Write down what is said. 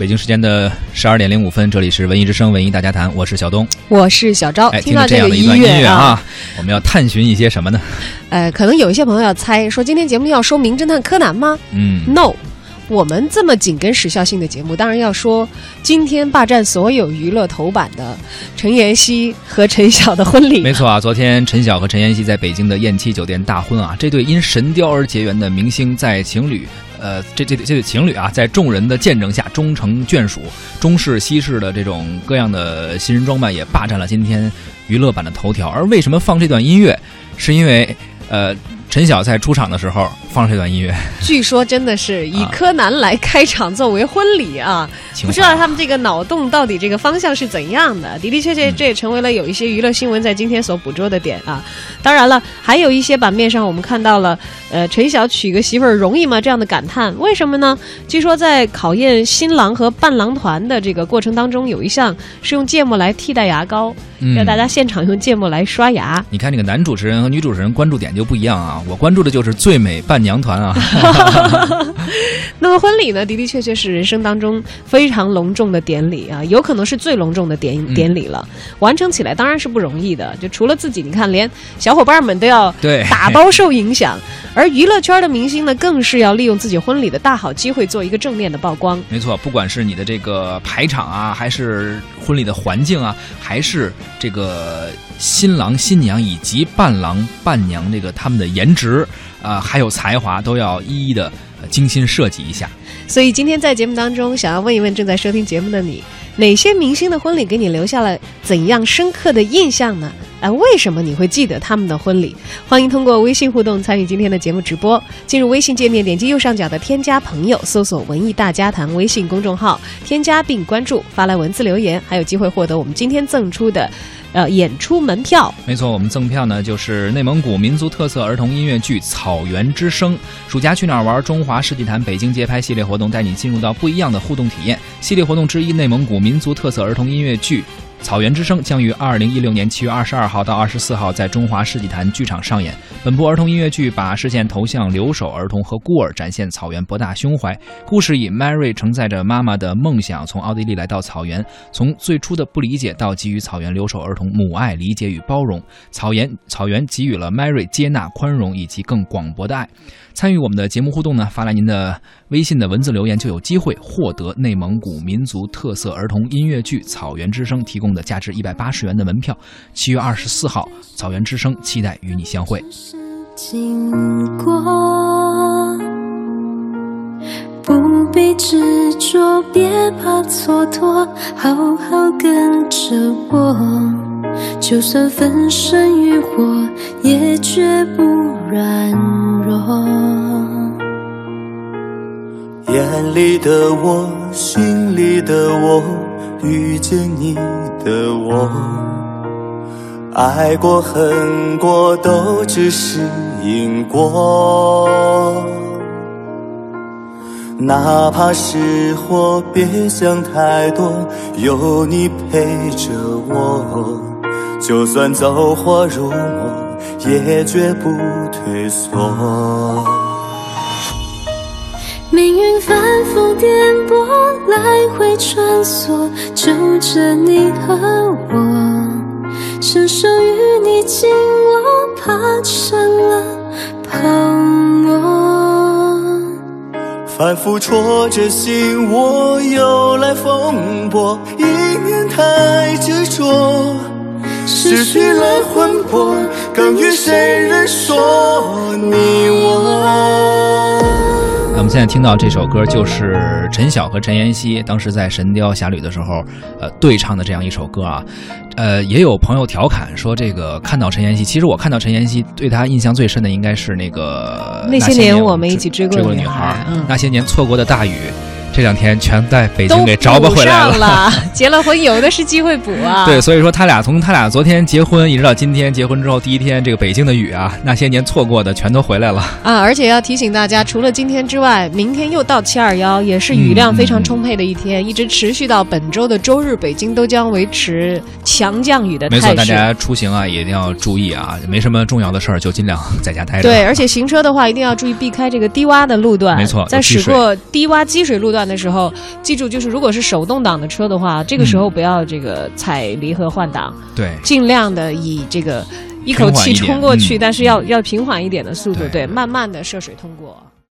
北京时间的十二点零五分，这里是文艺之声文艺大家谈，我是小东，我是小昭。哎，听到这样的一段音乐啊，我们要探寻一些什么呢？呃，可能有一些朋友要猜，说今天节目要说《名侦探柯南》吗？嗯，no。我们这么紧跟时效性的节目，当然要说今天霸占所有娱乐头版的陈妍希和陈晓的婚礼。没错啊，昨天陈晓和陈妍希在北京的燕栖酒店大婚啊，这对因神雕而结缘的明星在情侣，呃，这这这对情侣啊，在众人的见证下终成眷属，中式西式的这种各样的新人装扮也霸占了今天娱乐版的头条。而为什么放这段音乐，是因为呃。陈晓在出场的时候放这段音乐，据说真的是以柯南来开场作为婚礼啊，不知道他们这个脑洞到底这个方向是怎样的？的的确确，这也成为了有一些娱乐新闻在今天所捕捉的点啊。当然了，还有一些版面上我们看到了，呃，陈晓娶个媳妇儿容易吗？这样的感叹，为什么呢？据说在考验新郎和伴郎团的这个过程当中，有一项是用芥末来替代牙膏，让大家现场用芥末来刷牙。你看，这个男主持人和女主持人关注点就不一样啊。我关注的就是最美伴娘团啊。那么婚礼呢，的的确确是人生当中非常隆重的典礼啊，有可能是最隆重的典典礼了。完成起来当然是不容易的，就除了自己，你看连小伙伴们都要对打包受影响，而娱乐圈的明星呢，更是要利用自己婚礼的大好机会做一个正面的曝光。没错，不管是你的这个排场啊，还是婚礼的环境啊，还是这个新郎新娘以及伴郎伴娘这个他们的颜值。啊，还有才华都要一一的精心设计一下。所以今天在节目当中，想要问一问正在收听节目的你，哪些明星的婚礼给你留下了怎样深刻的印象呢？哎，为什么你会记得他们的婚礼？欢迎通过微信互动参与今天的节目直播。进入微信界面，点击右上角的添加朋友，搜索“文艺大家谈”微信公众号，添加并关注，发来文字留言，还有机会获得我们今天赠出的。呃，演出门票，没错，我们赠票呢，就是内蒙古民族特色儿童音乐剧《草原之声》。暑假去哪儿玩？中华世纪坛北京街拍系列活动，带你进入到不一样的互动体验。系列活动之一，内蒙古民族特色儿童音乐剧。《草原之声》将于二零一六年七月二十二号到二十四号在中华世纪坛剧场上演。本部儿童音乐剧把视线投向留守儿童和孤儿，展现草原博大胸怀。故事以 Mary 承载着妈妈的梦想，从奥地利来到草原，从最初的不理解到给予草原留守儿童母爱、理解与包容。草原草原给予了 Mary 接纳、宽容以及更广博的爱。参与我们的节目互动呢，发来您的微信的文字留言，就有机会获得内蒙古民族特色儿童音乐剧《草原之声》提供的价值一百八十元的门票。七月二十四号，《草原之声》期待与你相会。经过，不必执着，别怕蹉跎，好好跟着我，就算粉身于火，也绝不软弱。眼里的我，心里的我，遇见你的我，爱过恨过，都只是因果。哪怕是祸，别想太多，有你陪着我，就算走火入魔，也绝不退缩。命运反复颠，来回穿梭，就着你和我，伸手与你紧握，怕成了泡沫。反复戳着心窝，又来风波，一念太执着，失去了魂魄，更与谁人说你我？我们现在听到这首歌，就是陈晓和陈妍希当时在《神雕侠侣》的时候，呃，对唱的这样一首歌啊。呃，也有朋友调侃说，这个看到陈妍希，其实我看到陈妍希，对她印象最深的应该是那个那些年我们一起追过的女孩，嗯，那些年错过的大雨。这两天全在北京给找不回来了。结了婚有的是机会补啊。对，所以说他俩从他俩昨天结婚一直到今天结婚之后第一天，这个北京的雨啊，那些年错过的全都回来了啊！而且要提醒大家，除了今天之外，明天又到七二幺，也是雨量非常充沛的一天，一直持续到本周的周日，北京都将维持强降雨的态势。没错，大家出行啊也一定要注意啊，没什么重要的事儿就尽量在家待着。对，而且行车的话一定要注意避开这个低洼的路段。没错，在驶过低洼积水路段。段的时候，记住就是如果是手动挡的车的话，这个时候不要这个踩离合换挡，对，尽量的以这个一口气冲过去，但是要要平缓一点的速度，对，慢慢的涉水通过。